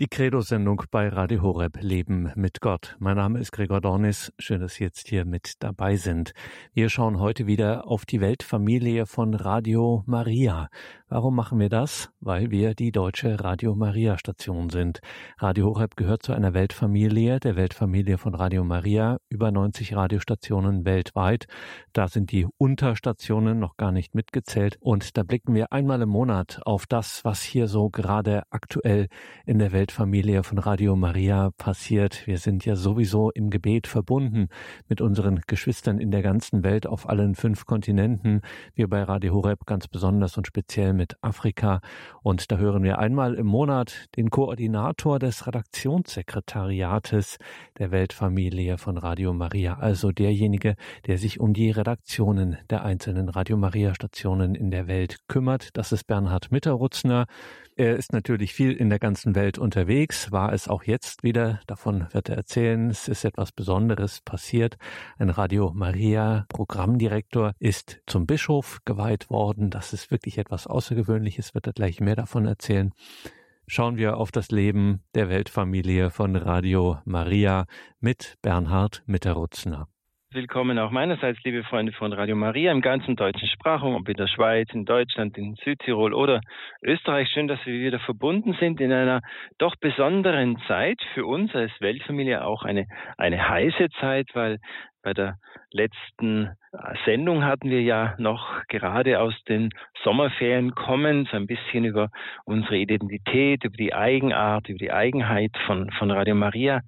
Die Credo-Sendung bei Radio Horeb Leben mit Gott. Mein Name ist Gregor Dornis. Schön, dass Sie jetzt hier mit dabei sind. Wir schauen heute wieder auf die Weltfamilie von Radio Maria. Warum machen wir das? Weil wir die deutsche Radio Maria Station sind. Radio Horeb gehört zu einer Weltfamilie, der Weltfamilie von Radio Maria, über 90 Radiostationen weltweit. Da sind die Unterstationen noch gar nicht mitgezählt und da blicken wir einmal im Monat auf das, was hier so gerade aktuell in der Welt Weltfamilie von Radio Maria passiert. Wir sind ja sowieso im Gebet verbunden mit unseren Geschwistern in der ganzen Welt auf allen fünf Kontinenten. Wir bei Radio Horeb ganz besonders und speziell mit Afrika. Und da hören wir einmal im Monat den Koordinator des Redaktionssekretariates der Weltfamilie von Radio Maria, also derjenige, der sich um die Redaktionen der einzelnen Radio Maria Stationen in der Welt kümmert. Das ist Bernhard Mitterrutzner. Er ist natürlich viel in der ganzen Welt unterwegs, war es auch jetzt wieder. Davon wird er erzählen. Es ist etwas Besonderes passiert. Ein Radio Maria Programmdirektor ist zum Bischof geweiht worden. Das ist wirklich etwas Außergewöhnliches, wird er gleich mehr davon erzählen. Schauen wir auf das Leben der Weltfamilie von Radio Maria mit Bernhard Mitterrutzner. Willkommen auch meinerseits, liebe Freunde von Radio Maria im ganzen deutschen Sprachraum, ob in der Schweiz, in Deutschland, in Südtirol oder Österreich. Schön, dass wir wieder verbunden sind in einer doch besonderen Zeit für uns als Weltfamilie, auch eine, eine heiße Zeit, weil bei der letzten Sendung hatten wir ja noch gerade aus den Sommerferien kommend so ein bisschen über unsere Identität, über die Eigenart, über die Eigenheit von, von Radio Maria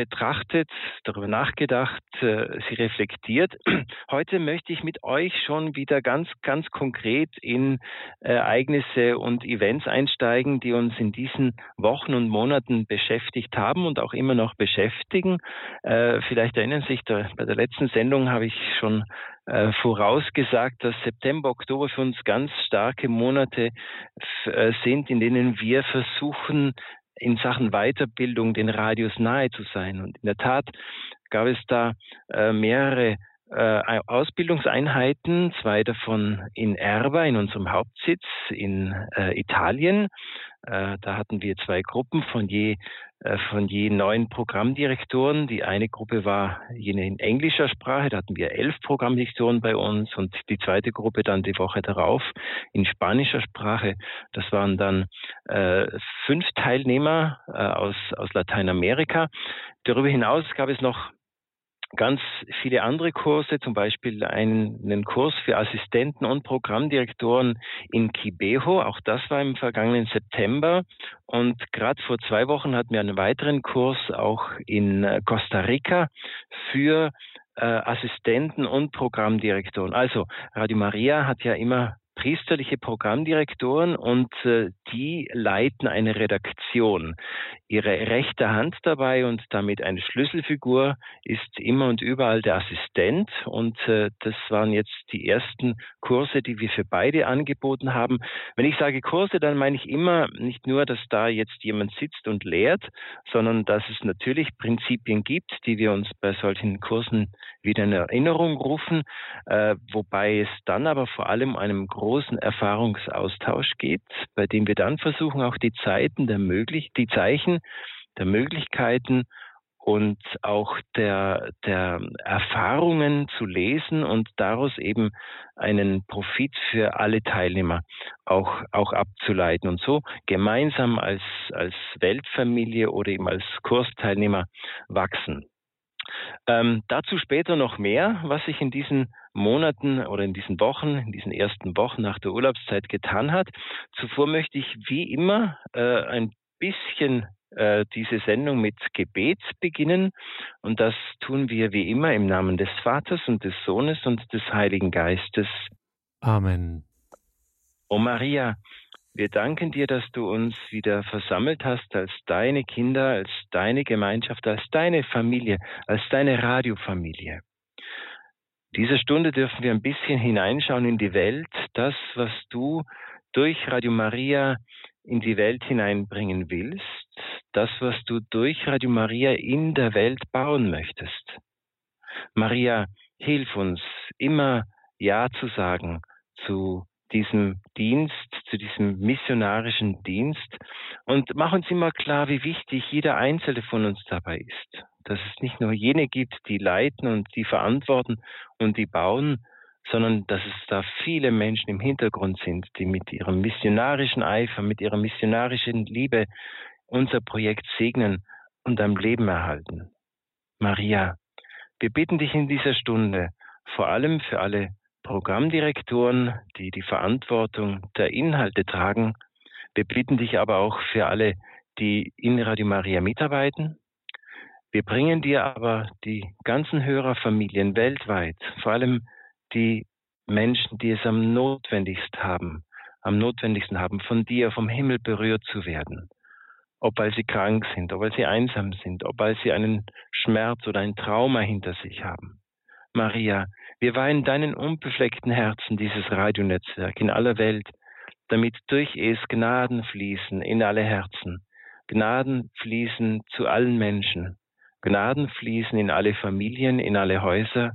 betrachtet, darüber nachgedacht, äh, sie reflektiert. Heute möchte ich mit euch schon wieder ganz, ganz konkret in Ereignisse und Events einsteigen, die uns in diesen Wochen und Monaten beschäftigt haben und auch immer noch beschäftigen. Äh, vielleicht erinnern sich, bei der letzten Sendung habe ich schon äh, vorausgesagt, dass September, Oktober für uns ganz starke Monate sind, in denen wir versuchen, in Sachen Weiterbildung den Radius nahe zu sein. Und in der Tat gab es da äh, mehrere äh, Ausbildungseinheiten, zwei davon in Erba, in unserem Hauptsitz in äh, Italien. Äh, da hatten wir zwei Gruppen von je äh, von je neun Programmdirektoren. Die eine Gruppe war jene in englischer Sprache, da hatten wir elf Programmdirektoren bei uns und die zweite Gruppe dann die Woche darauf in spanischer Sprache. Das waren dann äh, fünf Teilnehmer äh, aus, aus Lateinamerika. Darüber hinaus gab es noch ganz viele andere Kurse, zum Beispiel einen Kurs für Assistenten und Programmdirektoren in Kibeho. Auch das war im vergangenen September. Und gerade vor zwei Wochen hatten wir einen weiteren Kurs auch in äh, Costa Rica für äh, Assistenten und Programmdirektoren. Also Radio Maria hat ja immer priesterliche Programmdirektoren und äh, die leiten eine Redaktion. Ihre rechte Hand dabei und damit eine Schlüsselfigur ist immer und überall der Assistent und äh, das waren jetzt die ersten Kurse, die wir für beide angeboten haben. Wenn ich sage Kurse, dann meine ich immer nicht nur, dass da jetzt jemand sitzt und lehrt, sondern dass es natürlich Prinzipien gibt, die wir uns bei solchen Kursen wieder in Erinnerung rufen, äh, wobei es dann aber vor allem einem großen großen Erfahrungsaustausch geht, bei dem wir dann versuchen, auch die Zeiten der möglich, die Zeichen der Möglichkeiten und auch der, der Erfahrungen zu lesen und daraus eben einen Profit für alle Teilnehmer auch, auch abzuleiten und so gemeinsam als, als Weltfamilie oder eben als Kursteilnehmer wachsen. Ähm, dazu später noch mehr, was sich in diesen Monaten oder in diesen Wochen, in diesen ersten Wochen nach der Urlaubszeit getan hat. Zuvor möchte ich wie immer äh, ein bisschen äh, diese Sendung mit Gebet beginnen. Und das tun wir wie immer im Namen des Vaters und des Sohnes und des Heiligen Geistes. Amen. O Maria, wir danken dir, dass du uns wieder versammelt hast als deine Kinder, als deine Gemeinschaft, als deine Familie, als deine Radiofamilie. Dieser Stunde dürfen wir ein bisschen hineinschauen in die Welt, das, was du durch Radio Maria in die Welt hineinbringen willst, das, was du durch Radio Maria in der Welt bauen möchtest. Maria, hilf uns immer Ja zu sagen zu diesem Dienst, zu diesem missionarischen Dienst und mach uns immer klar, wie wichtig jeder Einzelne von uns dabei ist. Dass es nicht nur jene gibt, die leiten und die verantworten und die bauen, sondern dass es da viele Menschen im Hintergrund sind, die mit ihrem missionarischen Eifer, mit ihrer missionarischen Liebe unser Projekt segnen und am Leben erhalten. Maria, wir bitten dich in dieser Stunde, vor allem für alle Programmdirektoren, die die Verantwortung der Inhalte tragen. Wir bitten dich aber auch für alle, die in Radio Maria mitarbeiten. Wir bringen dir aber die ganzen Hörerfamilien weltweit, vor allem die Menschen, die es am notwendigsten haben, am notwendigsten haben, von dir vom Himmel berührt zu werden. Ob weil sie krank sind, ob weil sie einsam sind, ob weil sie einen Schmerz oder ein Trauma hinter sich haben. Maria, wir weihen deinen unbefleckten Herzen dieses Radionetzwerk in aller Welt, damit durch es Gnaden fließen in alle Herzen, Gnaden fließen zu allen Menschen, Gnaden fließen in alle Familien, in alle Häuser,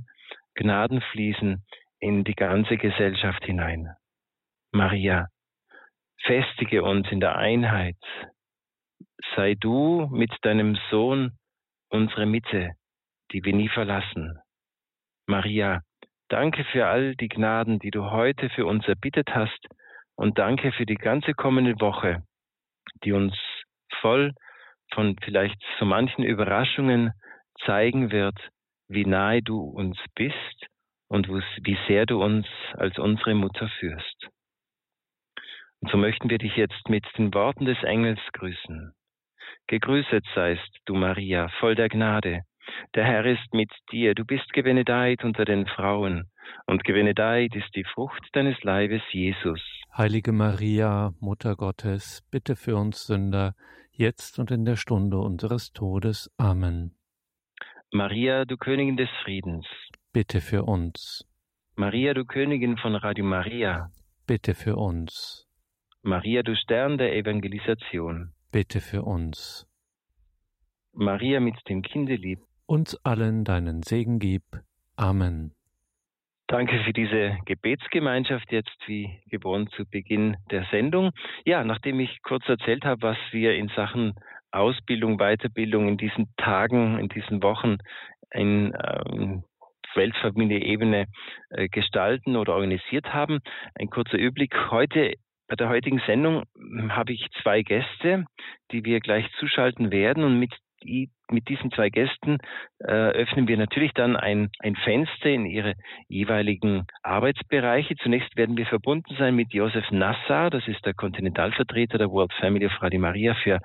Gnaden fließen in die ganze Gesellschaft hinein. Maria, festige uns in der Einheit. Sei du mit deinem Sohn unsere Mitte, die wir nie verlassen. Maria, danke für all die Gnaden, die du heute für uns erbittet hast und danke für die ganze kommende Woche, die uns voll von vielleicht so manchen Überraschungen zeigen wird, wie nahe du uns bist und wie sehr du uns als unsere Mutter führst. Und so möchten wir dich jetzt mit den Worten des Engels grüßen. Gegrüßet seist du, Maria, voll der Gnade. Der Herr ist mit dir. Du bist gebenedeit unter den Frauen. Und gebenedeit ist die Frucht deines Leibes, Jesus. Heilige Maria, Mutter Gottes, bitte für uns Sünder, jetzt und in der Stunde unseres Todes. Amen. Maria, du Königin des Friedens, bitte für uns. Maria, du Königin von Radio Maria, bitte für uns. Maria, du Stern der Evangelisation, bitte für uns. Maria mit dem Kindelieb, uns allen deinen Segen gib. Amen. Danke für diese Gebetsgemeinschaft jetzt wie gewohnt zu Beginn der Sendung. Ja, nachdem ich kurz erzählt habe, was wir in Sachen Ausbildung, Weiterbildung in diesen Tagen, in diesen Wochen in ähm, Weltfamilie-Ebene äh, gestalten oder organisiert haben. Ein kurzer Überblick. Heute bei der heutigen Sendung hm, habe ich zwei Gäste, die wir gleich zuschalten werden und mit mit diesen zwei Gästen äh, öffnen wir natürlich dann ein, ein Fenster in ihre jeweiligen Arbeitsbereiche. Zunächst werden wir verbunden sein mit Josef Nassar, das ist der Kontinentalvertreter der World Family of Radio Maria für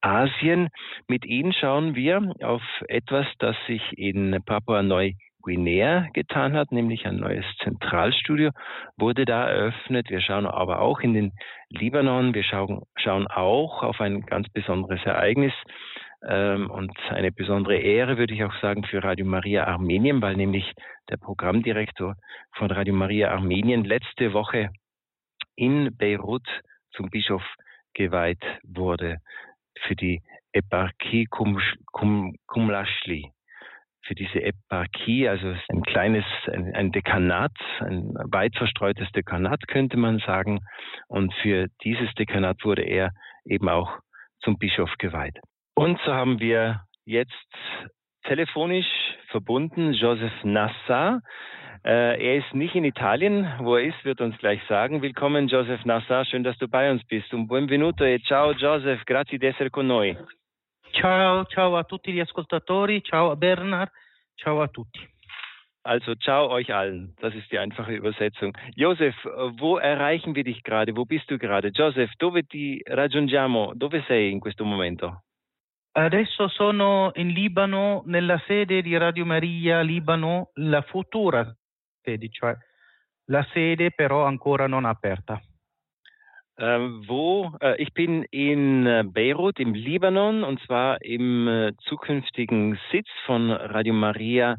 Asien. Mit ihm schauen wir auf etwas, das sich in Papua Neu Guinea getan hat, nämlich ein neues Zentralstudio, wurde da eröffnet. Wir schauen aber auch in den Libanon, wir schauen, schauen auch auf ein ganz besonderes Ereignis, und eine besondere Ehre, würde ich auch sagen, für Radio Maria Armenien, weil nämlich der Programmdirektor von Radio Maria Armenien letzte Woche in Beirut zum Bischof geweiht wurde für die Eparchie Kumlashli. Für diese Eparchie, also ein kleines, ein, ein Dekanat, ein weit verstreutes Dekanat könnte man sagen. Und für dieses Dekanat wurde er eben auch zum Bischof geweiht. Und so haben wir jetzt telefonisch verbunden Joseph Nassar. Äh, er ist nicht in Italien, wo er ist, wird uns gleich sagen. Willkommen Joseph Nassar, schön, dass du bei uns bist. Un benvenuto e ciao Joseph, grazie di essere con noi. Ciao, ciao a tutti gli ascoltatori, ciao a Bernard, ciao a tutti. Also ciao euch allen, das ist die einfache Übersetzung. Joseph, wo erreichen wir dich gerade? Wo bist du gerade? Joseph, dove ti raggiungiamo? Dove sei in questo momento? Adesso sono in Libano, nella sede di Radio Maria Libano, la futura sede, cioè la sede però ancora non aperta. Uh, wo? Uh, ich bin in äh, Beirut im Libanon und zwar im uh, zukünftigen Sitz von Radio Maria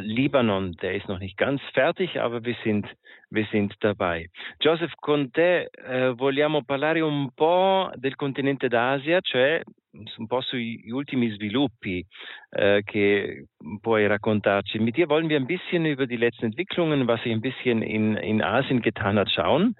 Libanon. Der ist noch nicht ganz fertig, aber wir sind wir sind dabei. Joseph, con te eh, vogliamo parlare un po' del continente d'Asia, cioè un po' sugli ultimi sviluppi äh, che puoi raccontarci. Mit dir wollen wir ein bisschen über die letzten Entwicklungen, was sich ein bisschen in, in Asien getan hat, schauen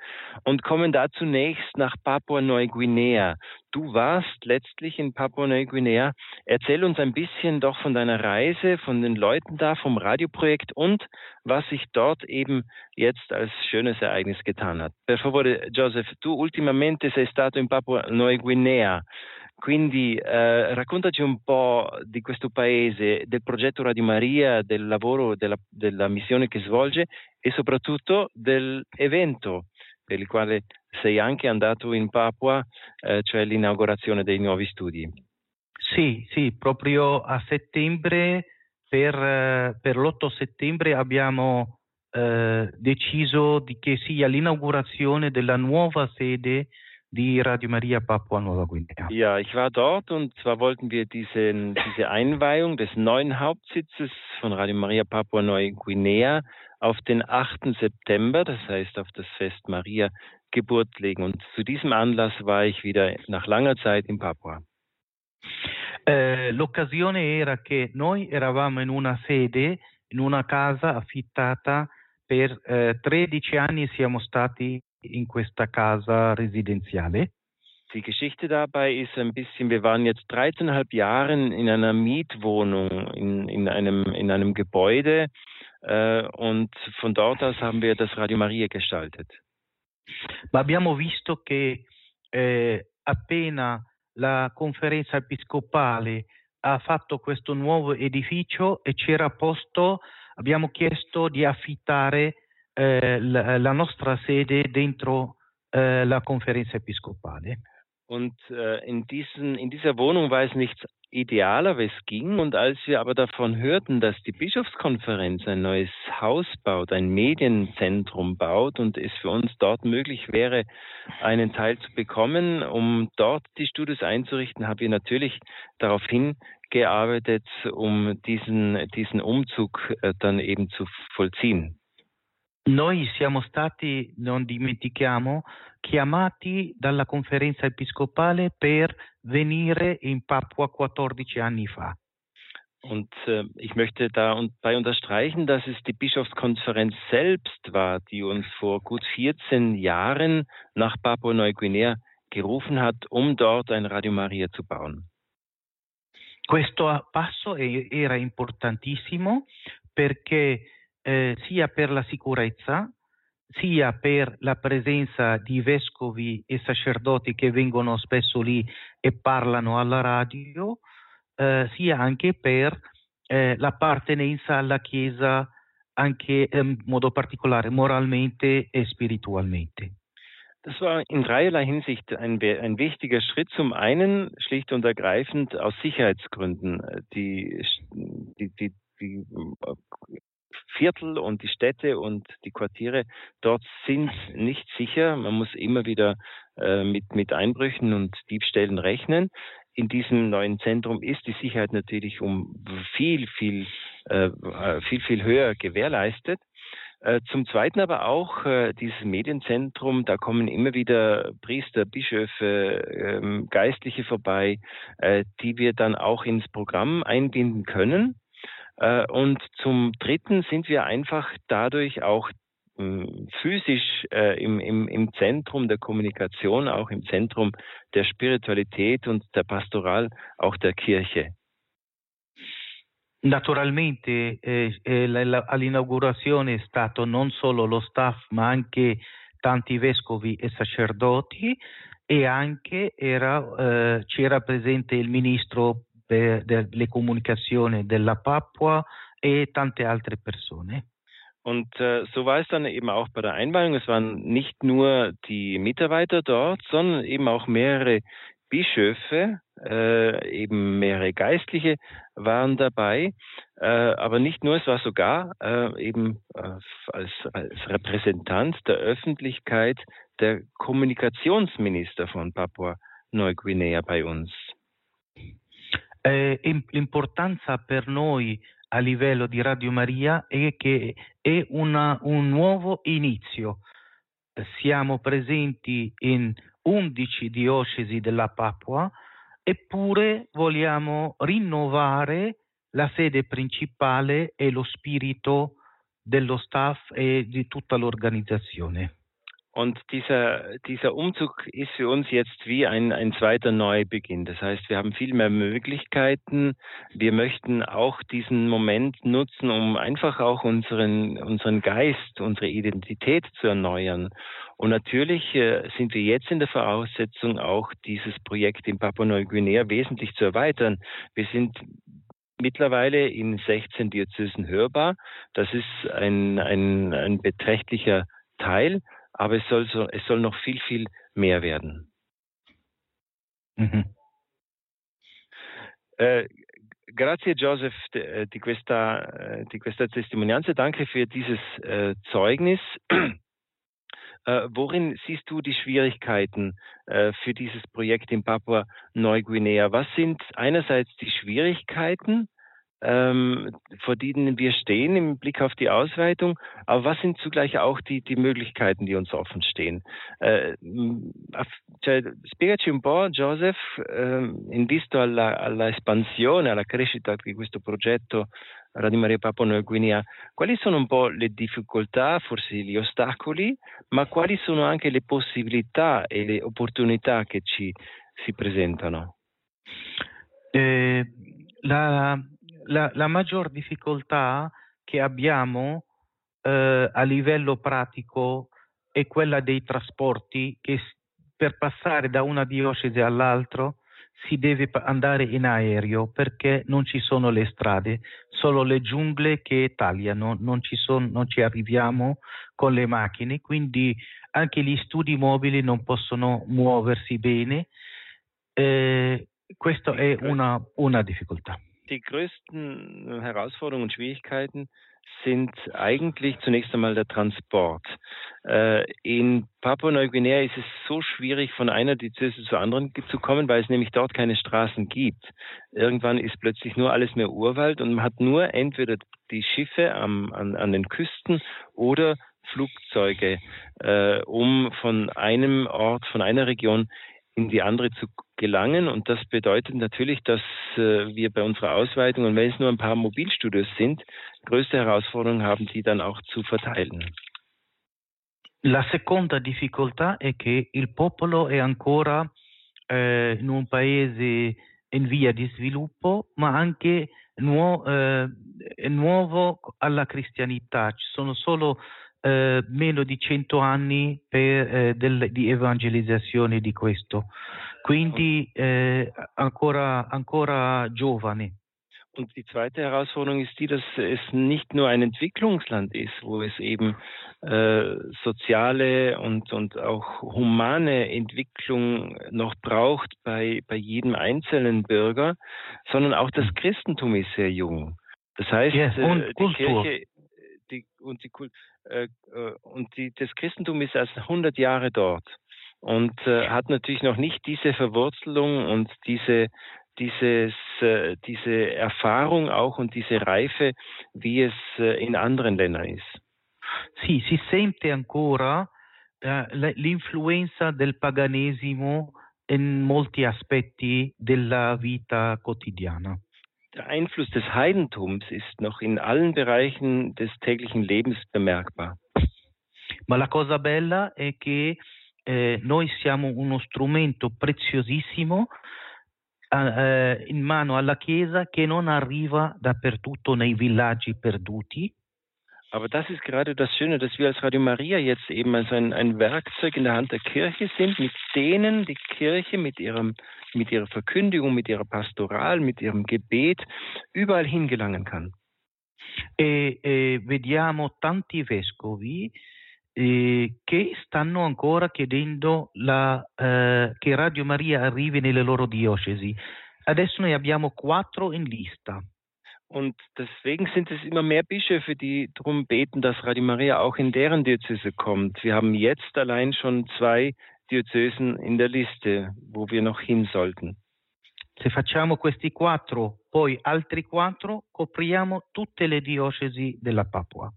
und kommen da zunächst nach Papua-Neuguinea. Du warst letztlich in Papua-Neuguinea. Erzähl uns ein bisschen doch von deiner Reise, von den Leuten da, vom Radioprojekt und was sich dort eben jetzt als schönes Ereignis getan hat. Per favore, Joseph, tu ultimamente sei stato in Papua-Neuguinea. Quindi eh, raccontaci un po' di questo paese, del progetto Radio Maria, del lavoro, della, della missione che svolge e soprattutto dell'evento per il quale sei anche andato in Papua, eh, cioè l'inaugurazione dei nuovi studi. Sì, sì, proprio a settembre, per, per l'8 settembre abbiamo eh, deciso che sia l'inaugurazione della nuova sede die Radio Maria Papua Nuova Guinea. Ja, ich war dort und zwar wollten wir diesen, diese Einweihung des neuen Hauptsitzes von Radio Maria Papua Neuguinea auf den 8. September, das heißt auf das Fest Maria Geburt legen. Und zu diesem Anlass war ich wieder nach langer Zeit in Papua. Eh, l'occasione era che noi eravamo in una sede, in una casa affittata per eh, 13 anni siamo stati in questa casa residenziale. Die Geschichte dabei ist ein bisschen, wir waren jetzt 13,5 Jahre in einer Mietwohnung, in, in, einem, in einem Gebäude äh, und von dort aus haben wir das Radio Maria gestaltet. Ma abbiamo visto che eh, appena la conferenza episcopale ha fatto questo nuovo edificio e c'era posto, abbiamo chiesto di affittare eh, la, la, nostra sede dentro eh, la Konferenz Episcopale. Und äh, in, diesen, in dieser Wohnung war es nichts idealer, wie es ging. Und als wir aber davon hörten, dass die Bischofskonferenz ein neues Haus baut, ein Medienzentrum baut und es für uns dort möglich wäre, einen Teil zu bekommen, um dort die Studios einzurichten, haben wir natürlich darauf hingearbeitet, um diesen, diesen Umzug äh, dann eben zu vollziehen. Noi siamo stati, non dimentichiamo, chiamati dalla conferenza episcopale per venire in Papua 14 anni fa. Und äh, ich möchte dabei unterstreichen, dass es die Bischofskonferenz selbst war, die uns vor gut 14 Jahren nach Papua-Neuguinea gerufen hat, um dort ein Radio Maria zu bauen. Questo passo era importantissimo perché eh, sia per la sicurezza, sia per la presenza di vescovi e sacerdoti che vengono spesso lì e parlano alla radio, eh, sia anche per eh, l'appartenenza alla Chiesa anche in modo particolare moralmente e spiritualmente. Das war in dreierlei Hinsicht ein, ein, wichtiger Schritt. Zum einen schlicht und ergreifend aus Sicherheitsgründen. Die, die, die, die Viertel und die Städte und die Quartiere dort sind nicht sicher. Man muss immer wieder äh, mit, mit Einbrüchen und Diebstählen rechnen. In diesem neuen Zentrum ist die Sicherheit natürlich um viel, viel, äh, viel, viel höher gewährleistet. Äh, zum Zweiten aber auch äh, dieses Medienzentrum, da kommen immer wieder Priester, Bischöfe, ähm, Geistliche vorbei, äh, die wir dann auch ins Programm einbinden können. Äh, und zum Dritten sind wir einfach dadurch auch hm, physisch äh, im, im, im Zentrum der Kommunikation, auch im Zentrum der Spiritualität und der Pastoral, auch der Kirche. Naturalmente eh, eh, all'inaugurazione è stato non solo lo staff ma anche tanti vescovi e sacerdoti e anche era, eh, c'era presente il ministro der, delle Kommunikation della Papua e tante altre persone. Und äh, so war es dann eben auch bei der Einweihung. Es waren nicht nur die Mitarbeiter dort, sondern eben auch mehrere Bischöfe, äh, eben mehrere Geistliche waren dabei. Äh, aber nicht nur, es war sogar äh, eben äh, als, als Repräsentant der Öffentlichkeit der Kommunikationsminister von Papua Neuguinea bei uns. Eh, l'importanza per noi a livello di Radio Maria è che è una, un nuovo inizio. Siamo presenti in 11 diocesi della Papua, eppure vogliamo rinnovare la sede principale e lo spirito dello staff e di tutta l'organizzazione. Und dieser, dieser Umzug ist für uns jetzt wie ein, ein zweiter Neubeginn. Das heißt, wir haben viel mehr Möglichkeiten. Wir möchten auch diesen Moment nutzen, um einfach auch unseren, unseren Geist, unsere Identität zu erneuern. Und natürlich äh, sind wir jetzt in der Voraussetzung, auch dieses Projekt in Papua-Neuguinea wesentlich zu erweitern. Wir sind mittlerweile in 16 Diözesen hörbar. Das ist ein, ein, ein beträchtlicher Teil aber es soll, so, es soll noch viel, viel mehr werden. Mhm. Äh, grazie Joseph äh, di questa, äh, di questa testimonianza, danke für dieses äh, Zeugnis. Äh, worin siehst du die Schwierigkeiten äh, für dieses Projekt in Papua-Neuguinea? Was sind einerseits die Schwierigkeiten vor denen wir stehen im Blick auf die Ausweitung, aber was sind zugleich auch die, die Möglichkeiten, die uns offen stehen? Eh, cioè, spiegaci un po', Joseph, eh, in visto alla, alla espansione, alla crescita di questo progetto Radio Maria Papua Nuova Guinea, quali sono un po' le difficoltà, forse gli ostacoli, ma quali sono anche le possibilità e le opportunità che ci si presentano? Eh, la, la, la maggior difficoltà che abbiamo eh, a livello pratico è quella dei trasporti che per passare da una diocesi all'altra si deve andare in aereo perché non ci sono le strade, solo le giungle che tagliano, non ci, son, non ci arriviamo con le macchine, quindi anche gli studi mobili non possono muoversi bene. Eh, questa è una, una difficoltà. Die größten Herausforderungen und Schwierigkeiten sind eigentlich zunächst einmal der Transport. Äh, in Papua-Neuguinea ist es so schwierig, von einer Diözese zur anderen zu kommen, weil es nämlich dort keine Straßen gibt. Irgendwann ist plötzlich nur alles mehr Urwald und man hat nur entweder die Schiffe am, an, an den Küsten oder Flugzeuge, äh, um von einem Ort, von einer Region in die andere zu gelangen. Und das bedeutet natürlich, dass äh, wir bei unserer Ausweitung, und wenn es nur ein paar Mobilstudios sind, größte Herausforderungen haben, die dann auch zu verteilen. La seconda difficoltà è che il popolo è ancora eh, in un paese in via di sviluppo, ma anche nuo- eh, nuovo alla cristianità. Ci sono solo eh, meno di 100 anni per, eh, del, di evangelizzazione di questo, quindi eh, ancora, ancora giovane. Und die zweite Herausforderung ist die, dass es nicht nur ein Entwicklungsland ist, wo es eben äh, soziale und, und auch humane Entwicklung noch braucht bei, bei jedem einzelnen Bürger, sondern auch das Christentum ist sehr jung. Das heißt, yes, äh, die Kirche die, und die äh, äh, und die, das Christentum ist erst 100 Jahre dort und äh, hat natürlich noch nicht diese Verwurzelung und diese, dieses, äh, diese Erfahrung auch und diese Reife, wie es äh, in anderen Ländern ist. Sì, si sente ancora eh, l'influenza del paganesimo in molti aspetti della vita quotidiana. Der Einfluss des Heidentums ist noch in allen Bereichen des täglichen Lebens bemerkbar. Ma la cosa bella è che eh, noi siamo uno strumento preziosissimo eh, in mano alla Chiesa che non arriva dappertutto nei villaggi perduti. Aber das ist gerade das Schöne, dass wir als Radio Maria jetzt eben als ein, ein Werkzeug in der Hand der Kirche sind, mit denen die Kirche mit ihrem mit ihrer Verkündigung, mit ihrer Pastoral, mit ihrem Gebet überall hingelangen kann. E, e vediamo tanti vescovi eh, che stanno ancora chiedendo la, eh, che Radio Maria arrivi nelle loro diocesi. Adesso noi abbiamo quattro in lista. Und deswegen sind es immer mehr Bischöfe, die darum beten, dass Radio Maria auch in deren Diözese kommt. Wir haben jetzt allein schon zwei Diözesen in der Liste, wo wir noch hin sollten. Se facciamo questi quattro, poi altri quattro, copriamo tutte le diocesi della Papua.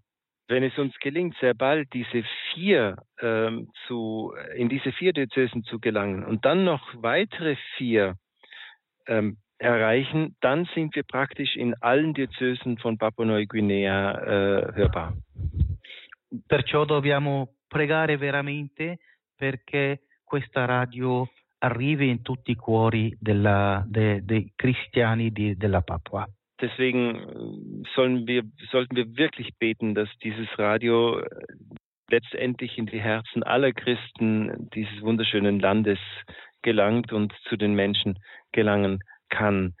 Wenn es uns gelingt, sehr bald diese vier ähm, zu, in diese vier Diözesen zu gelangen und dann noch weitere vier ähm, erreichen, dann sind wir praktisch in allen Diözesen von Papua-Neuguinea äh, hörbar. Perciò dobbiamo pregare veramente perché questa radio arrivi in tutti i cuori della, de, dei cristiani di, della Papua. Deswegen äh, sollen wir, sollten wir wirklich beten, dass dieses Radio äh, letztendlich in die Herzen aller Christen dieses wunderschönen Landes gelangt und zu den Menschen gelangen kann.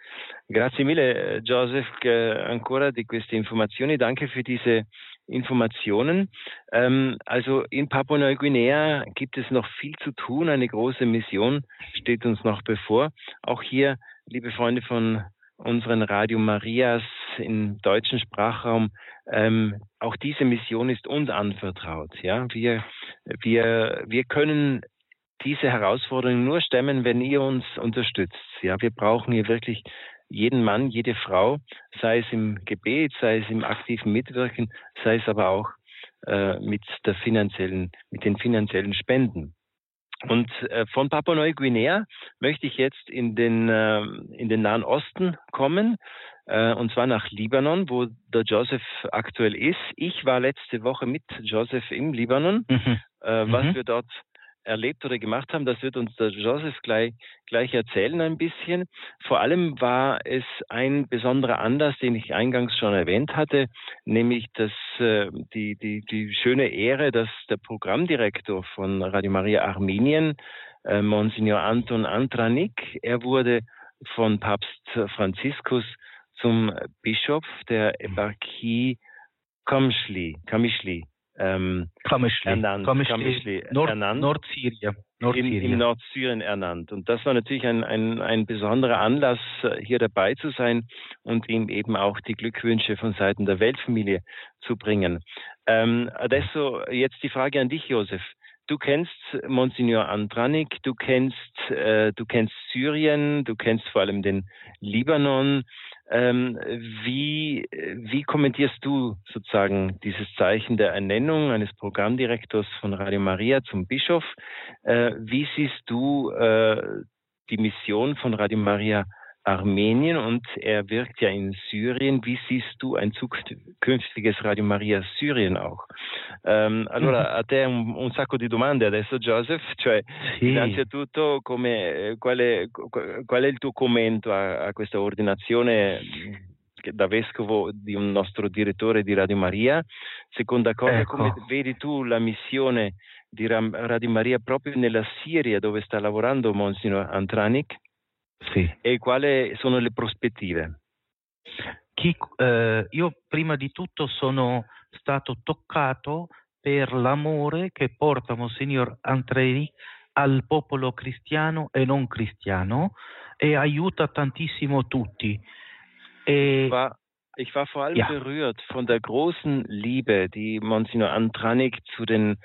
Grazie mille Joseph ancora di queste informazioni, danke für diese Informationen. Ähm, also in Papua-Neuguinea gibt es noch viel zu tun, eine große Mission steht uns noch bevor. Auch hier, liebe Freunde von unseren Radio Marias im deutschen Sprachraum, ähm, auch diese Mission ist uns anvertraut. Ja, wir, wir, wir können diese Herausforderung nur stemmen, wenn ihr uns unterstützt. Ja, wir brauchen hier wirklich jeden Mann, jede Frau, sei es im Gebet, sei es im aktiven Mitwirken, sei es aber auch äh, mit der finanziellen, mit den finanziellen Spenden. Und äh, von Papua-Neuguinea möchte ich jetzt in den, äh, in den Nahen Osten kommen, äh, und zwar nach Libanon, wo der Joseph aktuell ist. Ich war letzte Woche mit Joseph im Libanon. Mhm. Äh, was mhm. wir dort erlebt oder gemacht haben, das wird uns der Joseph gleich, gleich erzählen ein bisschen. Vor allem war es ein besonderer Anlass, den ich eingangs schon erwähnt hatte, nämlich dass äh, die, die, die schöne Ehre, dass der Programmdirektor von Radio Maria Armenien, äh, Monsignor Anton Antranik, er wurde von Papst Franziskus zum Bischof der Eparchie Kamschli, Kamischli ähm, Kamischli, ernannt. Kamischli, Nord, ernannt. Nordsyrien. Nordsyrien. In, in Nordsyrien ernannt. Und das war natürlich ein, ein, ein besonderer Anlass, äh, hier dabei zu sein und ihm eben auch die Glückwünsche von Seiten der Weltfamilie zu bringen. Ähm, adesso jetzt die Frage an dich, Josef. Du kennst Monsignor Andranik, du kennst, äh, du kennst Syrien, du kennst vor allem den Libanon. Ähm, wie, wie kommentierst du sozusagen dieses Zeichen der Ernennung eines Programmdirektors von Radio Maria zum Bischof? Äh, wie siehst du äh, die Mission von Radio Maria Armenien und er wirkt ja in Syrien. Wie siehst du ein zukünftiges Radio Maria Syrien auch? Um, allora, a te un, un, sacco di domande adesso, Joseph, cioè sì. innanzitutto come, quale, qual è il tuo commento a, a questa ordinazione da vescovo di un nostro direttore di Radio Maria? Seconda cosa, ecco. come vedi tu la missione di Radio Maria proprio nella Siria dove sta lavorando Monsignor Antranik? Sì. E quali sono le prospettive? Chi, eh, io prima di tutto sono stato toccato per l'amore che porta Monsignor Antrei al popolo cristiano e non cristiano e aiuta tantissimo tutti. E, war, ich war vor allem ja. berührt von der großen Liebe, die Monsignor Antranik zu den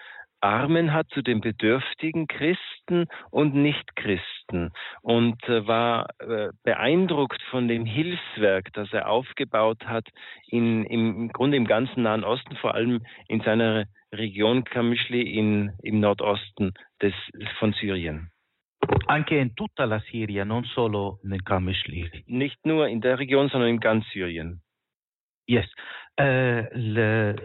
Armen hat, zu den bedürftigen Christen und Nichtchristen und äh, war äh, beeindruckt von dem Hilfswerk, das er aufgebaut hat, in, im, im Grunde im ganzen Nahen Osten, vor allem in seiner Region Kamischli in, im Nordosten des, von Syrien. Anche in tutta la Siria, non solo nel Kamischli. Nicht nur in der Region, sondern in ganz Syrien. Yes. Uh, le,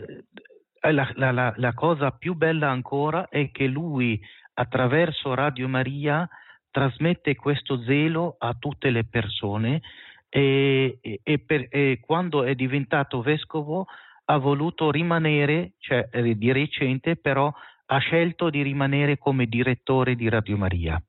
la, la, la, la cosa più bella ancora è che lui attraverso Radio Maria trasmette questo zelo a tutte le persone e, e, per, e, quando è diventato vescovo ha voluto rimanere, cioè eh, di recente però ha scelto di rimanere come direttore di Radio Maria.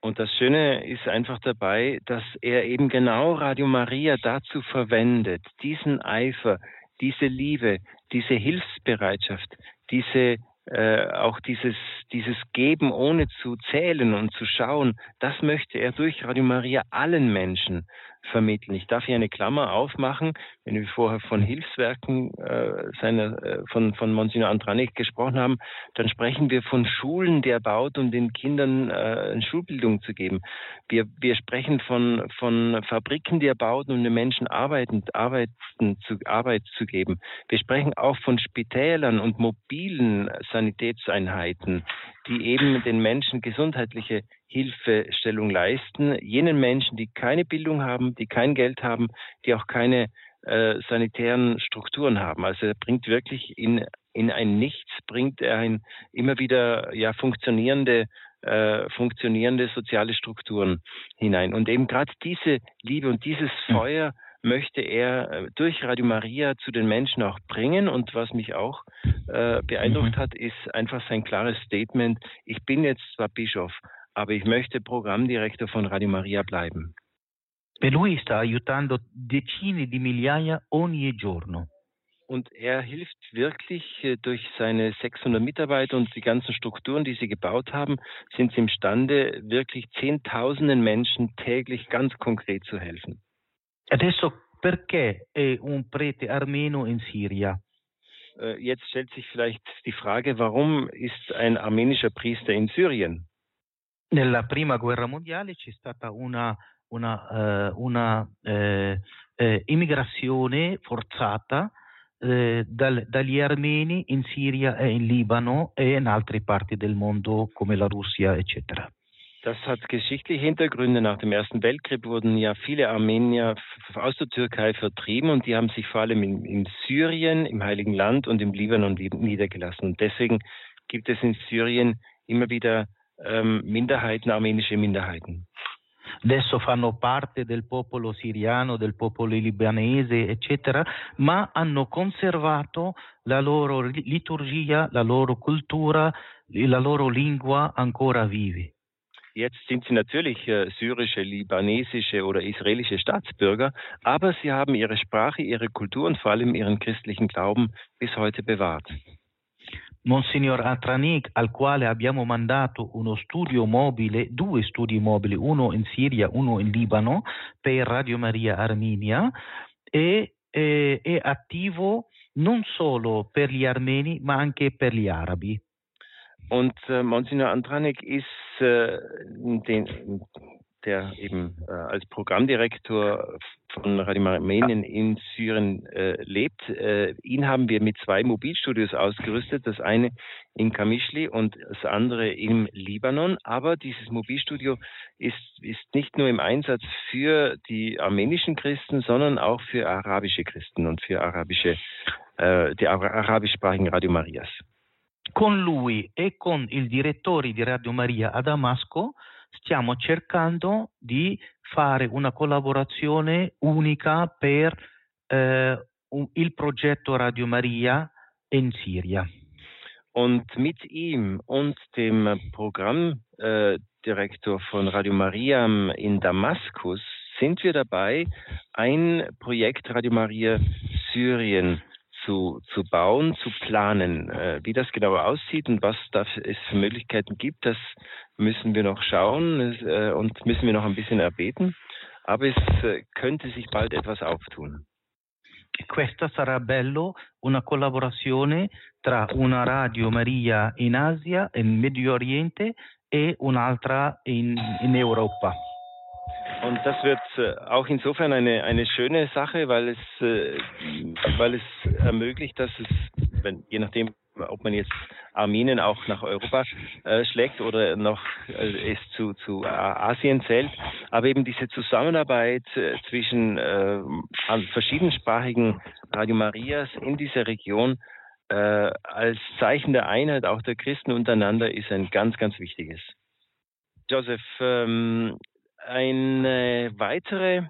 Und das Schöne ist einfach dabei, dass er eben genau Radio Maria dazu verwendet, diesen Eifer, diese Liebe, diese Hilfsbereitschaft, diese äh, auch dieses, dieses Geben ohne zu zählen und zu schauen, das möchte er durch Radio Maria allen Menschen vermitteln. Ich darf hier eine Klammer aufmachen, wenn wir vorher von Hilfswerken äh, seiner, äh, von, von Monsignor Andranik gesprochen haben, dann sprechen wir von Schulen, die er baut, um den Kindern äh, Schulbildung zu geben. Wir, wir sprechen von, von Fabriken, die er baut, um den Menschen arbeiten, arbeiten zu, Arbeit zu geben. Wir sprechen auch von Spitälern und mobilen Sanitätseinheiten, die eben den Menschen gesundheitliche Hilfestellung leisten. Jenen Menschen, die keine Bildung haben, die kein Geld haben, die auch keine äh, sanitären Strukturen haben. Also er bringt wirklich in, in ein Nichts, bringt er ein immer wieder ja funktionierende äh, funktionierende soziale Strukturen hinein. Und eben gerade diese Liebe und dieses hm. Feuer möchte er äh, durch Radio Maria zu den Menschen auch bringen. Und was mich auch äh, beeindruckt mhm. hat, ist einfach sein klares Statement, ich bin jetzt zwar Bischof, aber ich möchte Programmdirektor von Radio Maria bleiben. E lui sta aiutando decine di migliaia ogni giorno. Und er hilft wirklich äh, durch seine 600 Mitarbeiter und die ganzen Strukturen, die sie gebaut haben, sind sie imstande, wirklich Zehntausenden Menschen täglich ganz konkret zu helfen. Adesso perché è un prete armeno in Siria? Äh, jetzt stellt sich vielleicht die Frage, warum ist ein armenischer Priester in Syrien? Nella prima guerra mondiale c'è stata una, una, uh, una eh, eh, immigrazione forzata eh, dal, dagli armeni in Siria e in Libano e in altre parti del mondo come la Russia, eccetera. Das hat geschichtliche Hintergründe. Nach dem Ersten Weltkrieg wurden ja viele Armenier aus der Türkei vertrieben und die haben sich vor allem in, in Syrien, im Heiligen Land und im Libanon niedergelassen. Und deswegen gibt es in Syrien immer wieder ähm, Minderheiten, armenische Minderheiten. adesso fanno parte del popolo siriano, del popolo libanese, eccetera, ma hanno conservato la loro liturgia, la loro cultura, la loro lingua ancora vivi. Jetzt sind sie natürlich äh, syrische, libanesische oder israelische Staatsbürger, aber sie haben ihre Sprache, ihre Kultur und vor allem ihren christlichen Glauben bis heute bewahrt. Monsignor Atranik, al quale abbiamo mandato uno studio mobile, due studi mobili, uno in Siria, uno in Libano, per Radio Maria Armenia, e è, è attivo non solo per gli armeni, ma anche per gli arabi. Und äh, Monsignor Andranik ist äh, den, der eben äh, als Programmdirektor von Radio Armenien in Syrien äh, lebt. Äh, ihn haben wir mit zwei Mobilstudios ausgerüstet, das eine in Kamischli und das andere im Libanon. Aber dieses Mobilstudio ist, ist nicht nur im Einsatz für die armenischen Christen, sondern auch für arabische Christen und für arabische, äh, die arabischsprachigen Radio Marias. Con lui e con il direttore di Radio Maria a Damasco stiamo cercando di fare una collaborazione unica per äh, il progetto Radio Maria in Siria. Und mit ihm und dem Programmdirektor von Radio Maria in Damaskus sind wir dabei, ein Projekt Radio Maria Syrien zu, zu bauen, zu planen. Äh, wie das genau aussieht und was da es für Möglichkeiten gibt, das müssen wir noch schauen äh, und müssen wir noch ein bisschen erbeten. Aber es äh, könnte sich bald etwas auftun. Questa sarà bello, una collaborazione tra una Radio Maria in Asia, in Medio Oriente e un'altra in, in Europa. Und das wird äh, auch insofern eine, eine schöne Sache, weil es, äh, weil es ermöglicht, dass es, wenn, je nachdem, ob man jetzt Armenien auch nach Europa äh, schlägt oder noch äh, es zu, zu Asien zählt, aber eben diese Zusammenarbeit äh, zwischen äh, verschiedensprachigen Radio Marias in dieser Region äh, als Zeichen der Einheit auch der Christen untereinander ist ein ganz, ganz wichtiges. Joseph, ähm, eine weitere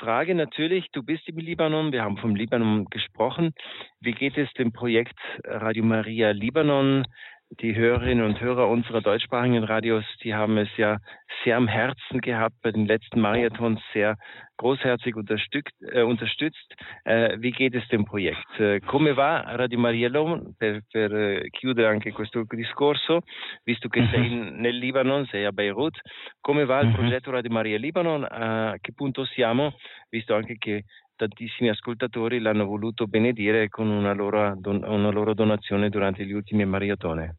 Frage natürlich, du bist im Libanon, wir haben vom Libanon gesprochen. Wie geht es dem Projekt Radio Maria Libanon? Die Hörerinnen und Hörer unserer deutschsprachigen Radios, die haben es ja sehr am Herzen gehabt, bei den letzten Marathons sehr großherzig unterstützt. Äh, unterstützt. Äh, wie geht es dem Projekt? Äh, come va Radio Mariello per, per eh, chiudere anche questo discorso, visto che sei mhm. nel Libano, sei a Beirut, come va il mhm. progetto Radio Maria Libano? A che punto siamo, visto anche che tantissimi ascoltatori l'hanno voluto benedire con una loro, una loro donazione durante gli ultimi maratone.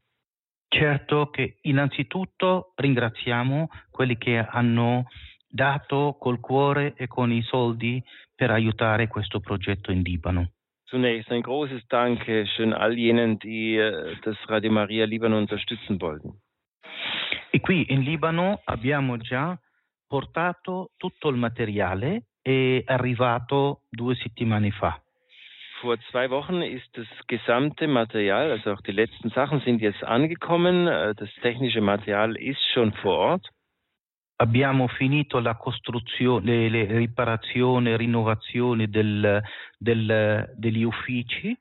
Certo che innanzitutto ringraziamo quelli che hanno dato col cuore e con i soldi per aiutare questo progetto in Libano. Zunächst ein großes Dankeschön all jenen, die äh, das Radio Maria Libano unterstützen wollten. E qui in Libano abbiamo già portato tutto il materiale è arrivato due settimane fa. Vor zwei Wochen ist das gesamte Material, also auch die letzten Sachen sind jetzt angekommen. Äh, das technische Material ist schon vor Ort. Abbiamo finito la costruzione, le riparazione, rinnovazione del, del, degli uffici.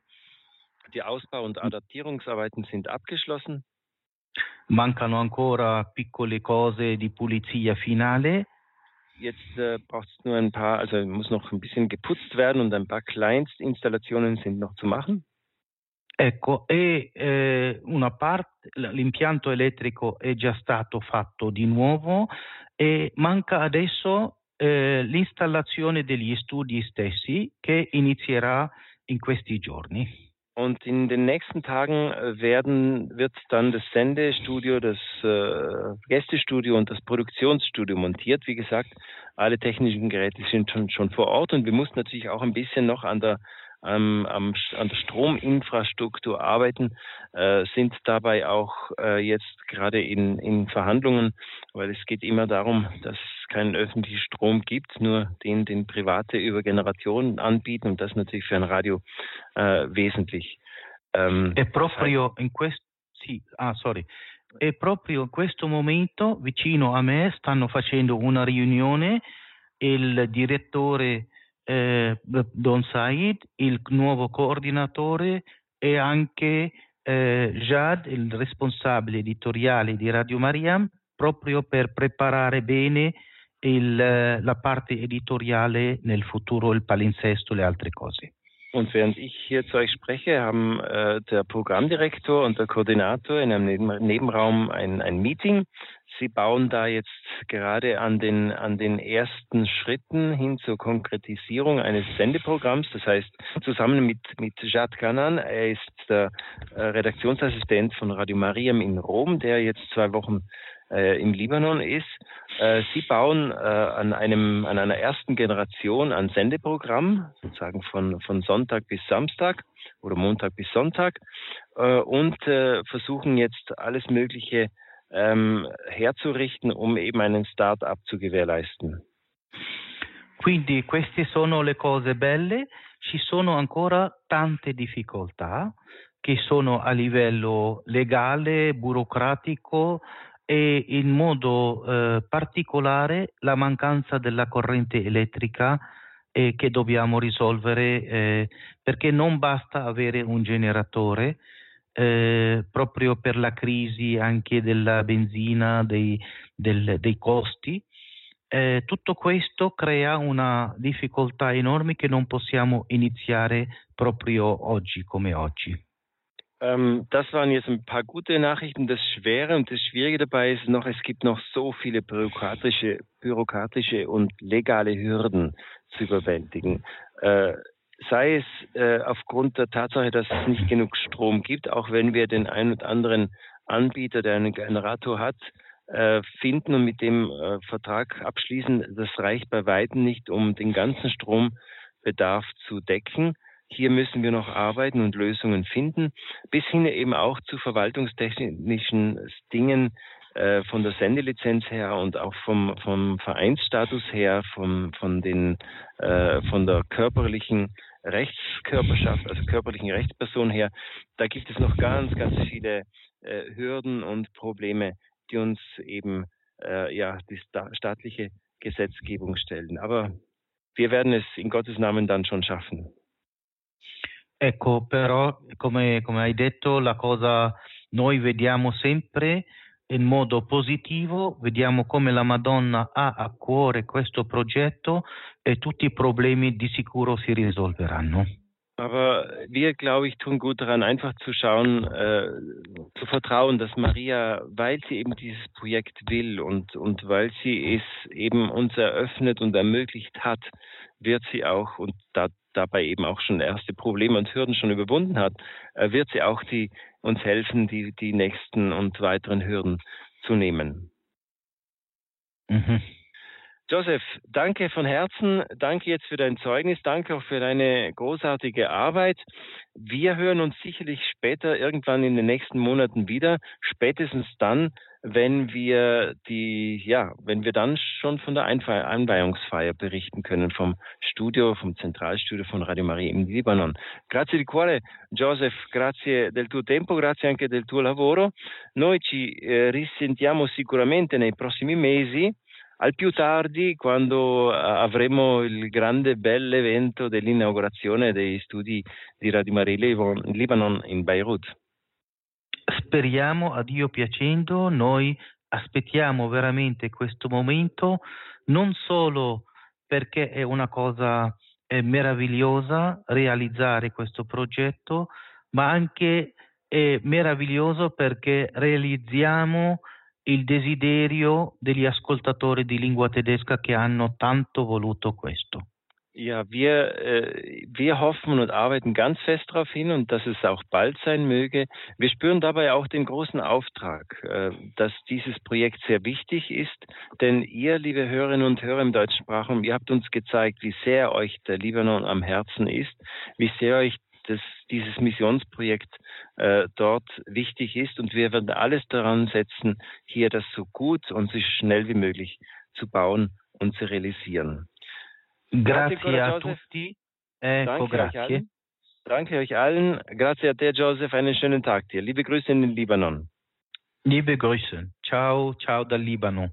Die Ausbau- und Adattierungsarbeiten sind abgeschlossen. Mancano ancora piccole cose di pulizia finale. Jetzt äh, braucht es nur ein paar, also muss noch ein bisschen geputzt werden und ein paar Kleinstinstallationen sind noch zu machen. Ecco, e eh, una parte, l'impianto elettrico è già stato fatto di nuovo e manca adesso eh, l'installazione degli studi stessi che inizierà in questi giorni. Und in den nächsten Tagen äh, werden, wird dann das Sendestudio, das äh, Gästestudio und das Produktionsstudio montiert. Wie gesagt, alle technischen Geräte sind schon, schon vor Ort und wir mussten natürlich auch ein bisschen noch an der am, am, an der Strominfrastruktur arbeiten, äh, sind dabei auch äh, jetzt gerade in, in Verhandlungen, weil es geht immer darum, dass es keinen öffentlichen Strom gibt, nur den, den Private über Generationen anbieten und das natürlich für ein Radio äh, wesentlich. Ähm, e proprio in questo, sì, ah, sorry. E proprio in questo momento vicino a me stanno facendo una riunione il direttore eh, Don Said, il nuovo coordinatore e anche eh, Jad, il responsabile editoriale di Radio Mariam, proprio per preparare bene il, la parte editoriale nel futuro, il palinsesto le altre cose. Und während ich hier zu euch spreche, haben äh, der Programmdirektor und der Koordinator in einem Neben Nebenraum ein, ein Meeting. Sie bauen da jetzt gerade an den, an den ersten Schritten hin zur Konkretisierung eines Sendeprogramms. Das heißt, zusammen mit, mit Jad Kanan, er ist der äh, Redaktionsassistent von Radio Mariam in Rom, der jetzt zwei Wochen äh, im Libanon ist. Äh, sie bauen äh, an einem an einer ersten Generation an Sendeprogramm, sozusagen von von Sonntag bis Samstag oder Montag bis Sonntag äh, und äh, versuchen jetzt alles Mögliche ähm, herzurichten, um eben einen Start-up zu gewährleisten. Quindi queste sono le cose belle, ci sono ancora tante difficoltà che sono a livello legale, burocratico, e in modo eh, particolare la mancanza della corrente elettrica eh, che dobbiamo risolvere eh, perché non basta avere un generatore eh, proprio per la crisi anche della benzina, dei, del, dei costi. Eh, tutto questo crea una difficoltà enorme che non possiamo iniziare proprio oggi come oggi. Ähm, das waren jetzt ein paar gute Nachrichten. Das Schwere und das Schwierige dabei ist noch, es gibt noch so viele bürokratische, bürokratische und legale Hürden zu überwältigen. Äh, sei es äh, aufgrund der Tatsache, dass es nicht genug Strom gibt, auch wenn wir den einen oder anderen Anbieter, der einen Generator hat, äh, finden und mit dem äh, Vertrag abschließen, das reicht bei weitem nicht, um den ganzen Strombedarf zu decken. Hier müssen wir noch arbeiten und Lösungen finden, bis hin eben auch zu verwaltungstechnischen Dingen äh, von der Sendelizenz her und auch vom, vom Vereinsstatus her, vom, von, den, äh, von der körperlichen Rechtskörperschaft, also körperlichen Rechtsperson her. Da gibt es noch ganz, ganz viele äh, Hürden und Probleme, die uns eben äh, ja, die staatliche Gesetzgebung stellen. Aber wir werden es in Gottes Namen dann schon schaffen. Ecco, però come, come hai detto la cosa Noi vediamo sempre in modo positivo, vediamo come la Madonna ha a cuore questo progetto e tutti i problemi di sicuro si risolveranno. Aber wir, glaube ich, tun gut daran, einfach zu schauen, äh, zu vertrauen, dass Maria, weil sie eben dieses Projekt will und, und weil sie es eben uns eröffnet und ermöglicht hat, wird sie auch und da, dabei eben auch schon erste Probleme und Hürden schon überwunden hat, äh, wird sie auch die, uns helfen, die, die nächsten und weiteren Hürden zu nehmen. Mhm. Joseph, danke von Herzen. Danke jetzt für dein Zeugnis. Danke auch für deine großartige Arbeit. Wir hören uns sicherlich später irgendwann in den nächsten Monaten wieder. Spätestens dann, wenn wir die, ja, wenn wir dann schon von der Einweihungsfeier berichten können vom Studio, vom Zentralstudio von Radio Maria im Libanon. Grazie di cuore, Joseph, grazie del tuo tempo, grazie anche del tuo lavoro. Noi ci eh, risentiamo sicuramente nei prossimi mesi al più tardi quando eh, avremo il grande bel evento dell'inaugurazione dei studi di Radio Maria Libanon in Beirut. Speriamo a Dio piacendo, noi aspettiamo veramente questo momento non solo perché è una cosa è meravigliosa realizzare questo progetto, ma anche è meraviglioso perché realizziamo il desiderio degli ascoltatori di lingua tedesca che hanno tanto voluto questo. Ja, wir, äh, wir hoffen und arbeiten ganz fest darauf hin und dass es auch bald sein möge. Wir spüren dabei auch den großen Auftrag, äh, dass dieses Projekt sehr wichtig ist, denn ihr, liebe Hörerinnen und Hörer im deutschen Sprachraum, ihr habt uns gezeigt, wie sehr euch der Libanon am Herzen ist, wie sehr euch das, dieses Missionsprojekt äh, dort wichtig ist. Und wir werden alles daran setzen, hier das so gut und so schnell wie möglich zu bauen und zu realisieren. Grazie a tutti. Ecco, Danke grazie. Euch allen. Danke euch allen. Grazie a te, Joseph. Einen schönen Tag dir. Liebe Grüße in den Libanon. Liebe Grüße. Ciao, ciao dal Libanon.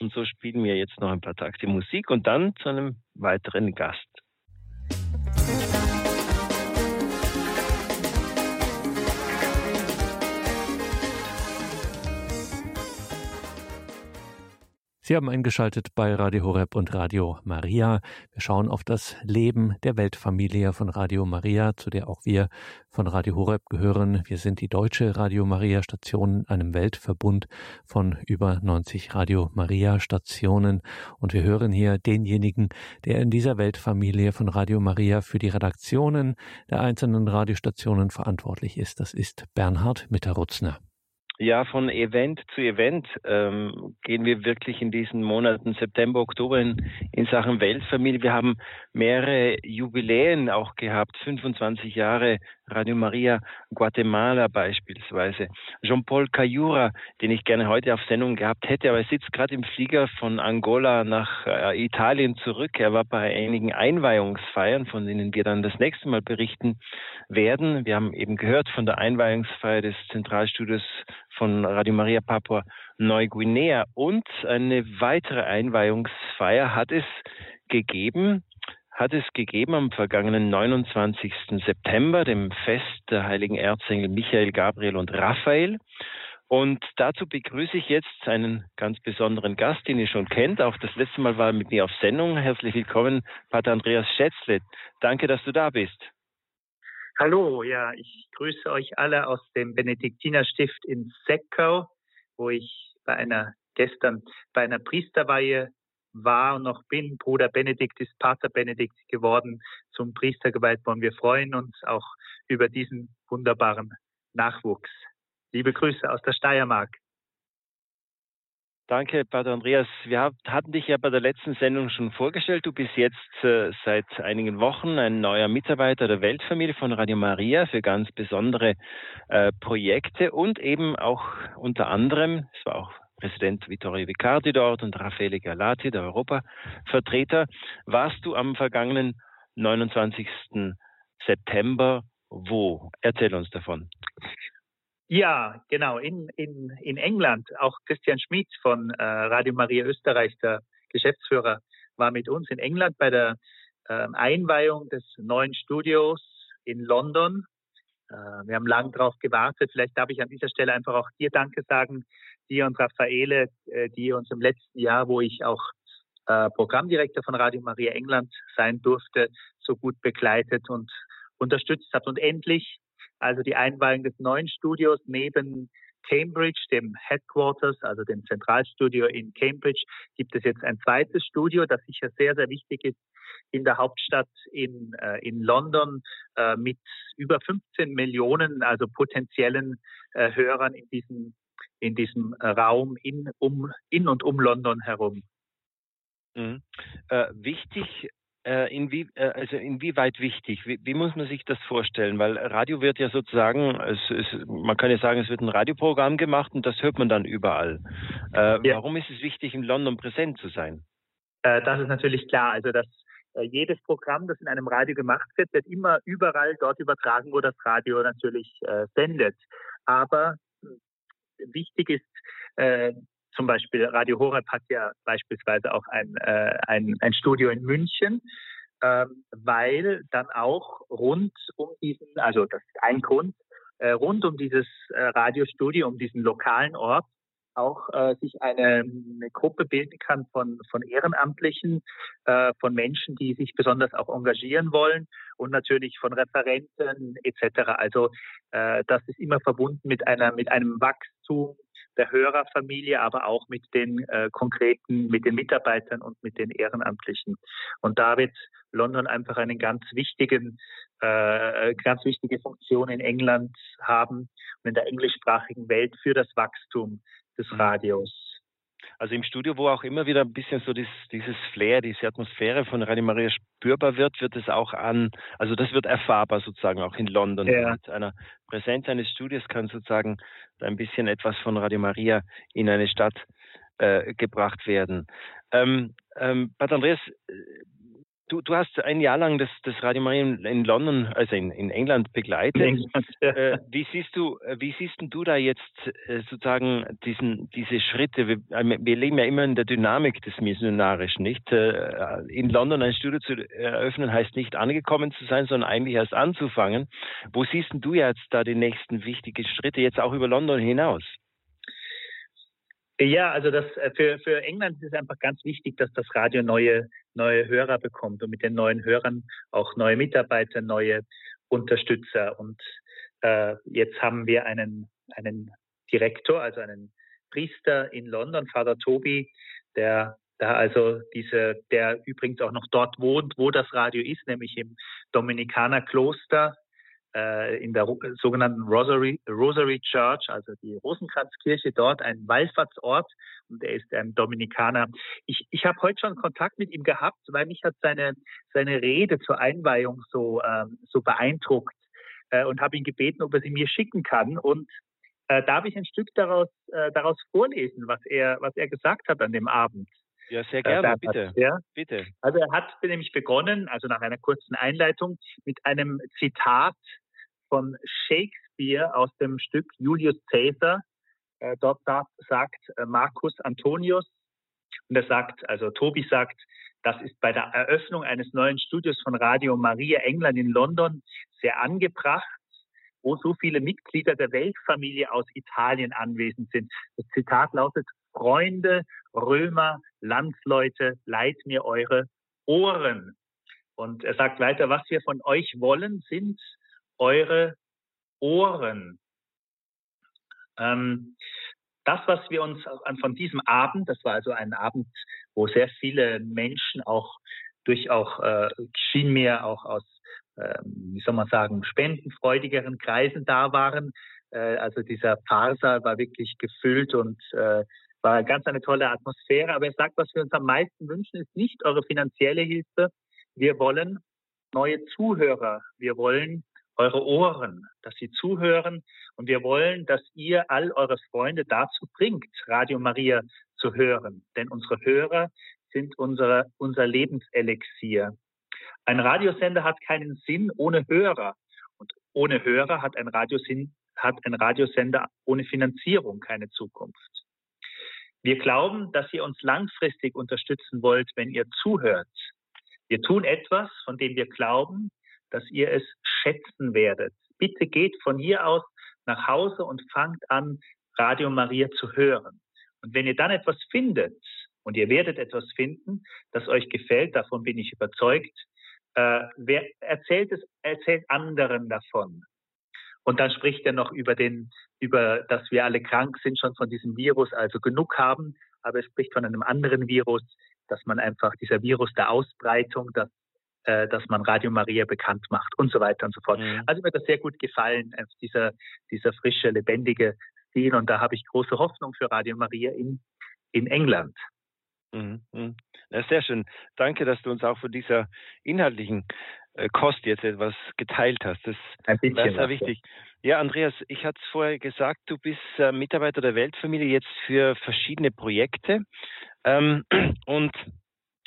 Und so spielen wir jetzt noch ein paar Takte Musik und dann zu einem weiteren Gast. Sie haben eingeschaltet bei Radio Horeb und Radio Maria. Wir schauen auf das Leben der Weltfamilie von Radio Maria, zu der auch wir von Radio Horeb gehören. Wir sind die deutsche Radio Maria Station, einem Weltverbund von über 90 Radio Maria Stationen. Und wir hören hier denjenigen, der in dieser Weltfamilie von Radio Maria für die Redaktionen der einzelnen Radiostationen verantwortlich ist. Das ist Bernhard Mitterutzner. Ja, von Event zu Event ähm, gehen wir wirklich in diesen Monaten September, Oktober in, in Sachen Weltfamilie. Wir haben mehrere Jubiläen auch gehabt, 25 Jahre Radio Maria Guatemala beispielsweise. Jean-Paul Cayura, den ich gerne heute auf Sendung gehabt hätte, aber er sitzt gerade im Flieger von Angola nach äh, Italien zurück. Er war bei einigen Einweihungsfeiern, von denen wir dann das nächste Mal berichten werden. Wir haben eben gehört von der Einweihungsfeier des Zentralstudios von Radio Maria Papua Neuguinea und eine weitere Einweihungsfeier hat es gegeben hat es gegeben am vergangenen 29. September, dem Fest der heiligen Erzengel Michael, Gabriel und Raphael. Und dazu begrüße ich jetzt einen ganz besonderen Gast, den ihr schon kennt. Auch das letzte Mal war er mit mir auf Sendung. Herzlich willkommen, Pater Andreas Schätzle. Danke, dass du da bist. Hallo, ja, ich grüße euch alle aus dem Benediktinerstift in Seckau, wo ich bei einer gestern bei einer Priesterweihe war und noch bin. Bruder Benedikt ist Pater Benedikt geworden, zum Priester geweiht worden. Wir freuen uns auch über diesen wunderbaren Nachwuchs. Liebe Grüße aus der Steiermark. Danke, Pater Andreas. Wir hatten dich ja bei der letzten Sendung schon vorgestellt. Du bist jetzt äh, seit einigen Wochen ein neuer Mitarbeiter der Weltfamilie von Radio Maria für ganz besondere äh, Projekte und eben auch unter anderem, es war auch Präsident Vittorio Vicardi dort und Raffaele Galati, der Europavertreter. Warst du am vergangenen 29. September wo? Erzähl uns davon. Ja, genau, in, in, in England. Auch Christian Schmid von äh, Radio Maria Österreich, der Geschäftsführer, war mit uns in England bei der äh, Einweihung des neuen Studios in London Äh, wir haben lange darauf gewartet. Vielleicht darf ich an dieser Stelle einfach auch dir Danke sagen, dir und Raffaele, äh, die uns im letzten Jahr, wo ich auch äh, Programmdirektor von Radio Maria England sein durfte, so gut begleitet und unterstützt habt. Und endlich, also die Einweihung des neuen Studios neben Cambridge, dem Headquarters, also dem Zentralstudio in Cambridge, gibt es jetzt ein zweites Studio, das sicher sehr, sehr wichtig ist in der Hauptstadt in, äh, in London äh, mit über 15 Millionen, also potenziellen äh, Hörern in diesem, in diesem Raum in, um, in und um London herum. Mhm. Äh, wichtig äh, inwie, äh, also inwieweit wichtig? Wie, wie, muss man sich das vorstellen? Weil Radio wird ja sozusagen, es, es, man kann ja sagen, es wird ein Radioprogramm gemacht und das hört man dann überall. Äh, ja. Warum ist es wichtig, in London präsent zu sein? Äh, das ist natürlich klar. Also dass äh, jedes Programm, das in einem Radio gemacht wird, wird immer überall dort übertragen, wo das Radio natürlich äh, sendet. Aber wichtig ist, zum Beispiel Radio Horeb hat ja beispielsweise auch ein, äh, ein, ein Studio in München, ähm, weil dann auch rund um diesen, also das ist ein Grund, äh, rund um dieses äh, Radiostudio, um diesen lokalen Ort, auch äh, sich eine, eine, Gruppe bilden kann von, von Ehrenamtlichen, äh, von Menschen, die sich besonders auch engagieren wollen und natürlich von Referenten etc. Also äh, das ist immer verbunden mit einer mit einem Wachstum der Hörerfamilie, aber auch mit den äh, konkreten, mit den Mitarbeitern und mit den Ehrenamtlichen. Und da wird London einfach einen ganz wichtigen, äh, ganz wichtige Funktion in England haben und in der englischsprachigen Welt für das Wachstum des. Radios. Also im Studio, wo auch immer wieder ein bisschen so dieses, dieses Flair, diese Atmosphäre von Radio Maria spürbar wird, wird es auch an, also das wird erfahrbar sozusagen auch in London. Ja. Mit einer Präsenz eines Studios kann sozusagen ein bisschen etwas von Radio Maria in eine Stadt äh, gebracht werden. Ähm, ähm, Pat Andreas, Du, du hast ein Jahr lang das, das Radio Maria in, London, also in, in England begleitet. In England, ja. äh, wie siehst du, äh, wie siehst du da jetzt äh, sozusagen diesen, diese Schritte? Wir, äh, wir, leben ja immer in der Dynamik des Missionarischen, nicht? Äh, in London ein Studio zu eröffnen heißt nicht angekommen zu sein, sondern eigentlich erst anzufangen. Wo siehst du jetzt da die nächsten wichtigen Schritte jetzt auch über London hinaus? Ja, also das äh, für, für England ist es einfach ganz wichtig, dass das Radio neue, neue Hörer bekommt und mit den neuen Hörern auch neue Mitarbeiter, neue Unterstützer. Und äh, jetzt haben wir einen, einen Direktor, also einen Priester in London, Vater Tobi, der da also diese, der übrigens auch noch dort wohnt, wo das Radio ist, nämlich im Dominikanerkloster in der sogenannten Rosary, Rosary Church, also die Rosenkranzkirche dort, ein Wallfahrtsort und er ist ein Dominikaner. Ich, ich habe heute schon Kontakt mit ihm gehabt, weil mich hat seine, seine Rede zur Einweihung so, ähm, so beeindruckt äh, und habe ihn gebeten, ob er sie mir schicken kann und äh, darf ich ein Stück daraus, äh, daraus vorlesen, was er, was er gesagt hat an dem Abend. Ja, sehr gerne, bitte. Ja. bitte. Also er hat nämlich begonnen, also nach einer kurzen Einleitung, mit einem Zitat von Shakespeare aus dem Stück Julius Caesar. Äh, dort sagt äh, Marcus Antonius, und er sagt, also Tobi sagt, das ist bei der Eröffnung eines neuen Studios von Radio Maria England in London sehr angebracht, wo so viele Mitglieder der Weltfamilie aus Italien anwesend sind. Das Zitat lautet, Freunde, Römer, Landsleute, leiht mir eure Ohren. Und er sagt weiter, was wir von euch wollen, sind eure Ohren. Ähm, das, was wir uns von diesem Abend, das war also ein Abend, wo sehr viele Menschen auch durch auch, äh, schien mir auch aus, äh, wie soll man sagen, spendenfreudigeren Kreisen da waren. Äh, also dieser Pfarrsaal war wirklich gefüllt und äh, war ganz eine tolle Atmosphäre. Aber er sagt, was wir uns am meisten wünschen, ist nicht eure finanzielle Hilfe. Wir wollen neue Zuhörer. Wir wollen eure Ohren, dass sie zuhören. Und wir wollen, dass ihr all eure Freunde dazu bringt, Radio Maria zu hören. Denn unsere Hörer sind unsere, unser Lebenselixier. Ein Radiosender hat keinen Sinn ohne Hörer. Und ohne Hörer hat ein, Radiosinn, hat ein Radiosender ohne Finanzierung keine Zukunft. Wir glauben, dass ihr uns langfristig unterstützen wollt, wenn ihr zuhört. Wir tun etwas, von dem wir glauben, dass ihr es schätzen werdet. bitte geht von hier aus nach Hause und fangt an, Radio Maria zu hören. Und wenn ihr dann etwas findet, und ihr werdet etwas finden, das euch gefällt, davon bin ich überzeugt, äh, wer erzählt es, erzählt anderen davon. Und dann spricht er noch über den, über, dass wir alle krank sind schon von diesem Virus, also genug haben. Aber er spricht von einem anderen Virus, dass man einfach dieser Virus der Ausbreitung, dass, äh, dass man Radio Maria bekannt macht und so weiter und so fort. Mhm. Also mir hat das sehr gut gefallen, dieser, dieser frische, lebendige Stil. Und da habe ich große Hoffnung für Radio Maria in, in England. Mhm. mhm. Sehr schön. Danke, dass du uns auch von dieser inhaltlichen Kost jetzt etwas geteilt hast. Das, das ist sehr wichtig. Ja, Andreas, ich hatte es vorher gesagt, du bist äh, Mitarbeiter der Weltfamilie jetzt für verschiedene Projekte. Ähm, und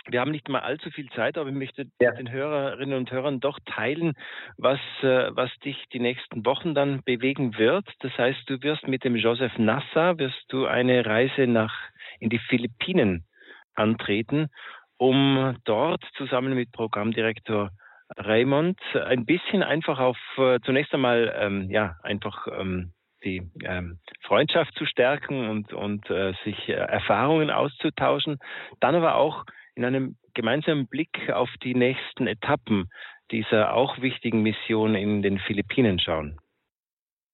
wir haben nicht mal allzu viel Zeit, aber ich möchte ja. den Hörerinnen und Hörern doch teilen, was, äh, was dich die nächsten Wochen dann bewegen wird. Das heißt, du wirst mit dem Joseph Nasser wirst du eine Reise nach in die Philippinen antreten, um dort zusammen mit Programmdirektor Raymond, ein bisschen einfach auf äh, zunächst einmal ähm, ja einfach ähm, die ähm, Freundschaft zu stärken und, und äh, sich äh, Erfahrungen auszutauschen, dann aber auch in einem gemeinsamen Blick auf die nächsten Etappen dieser auch wichtigen Mission in den Philippinen schauen.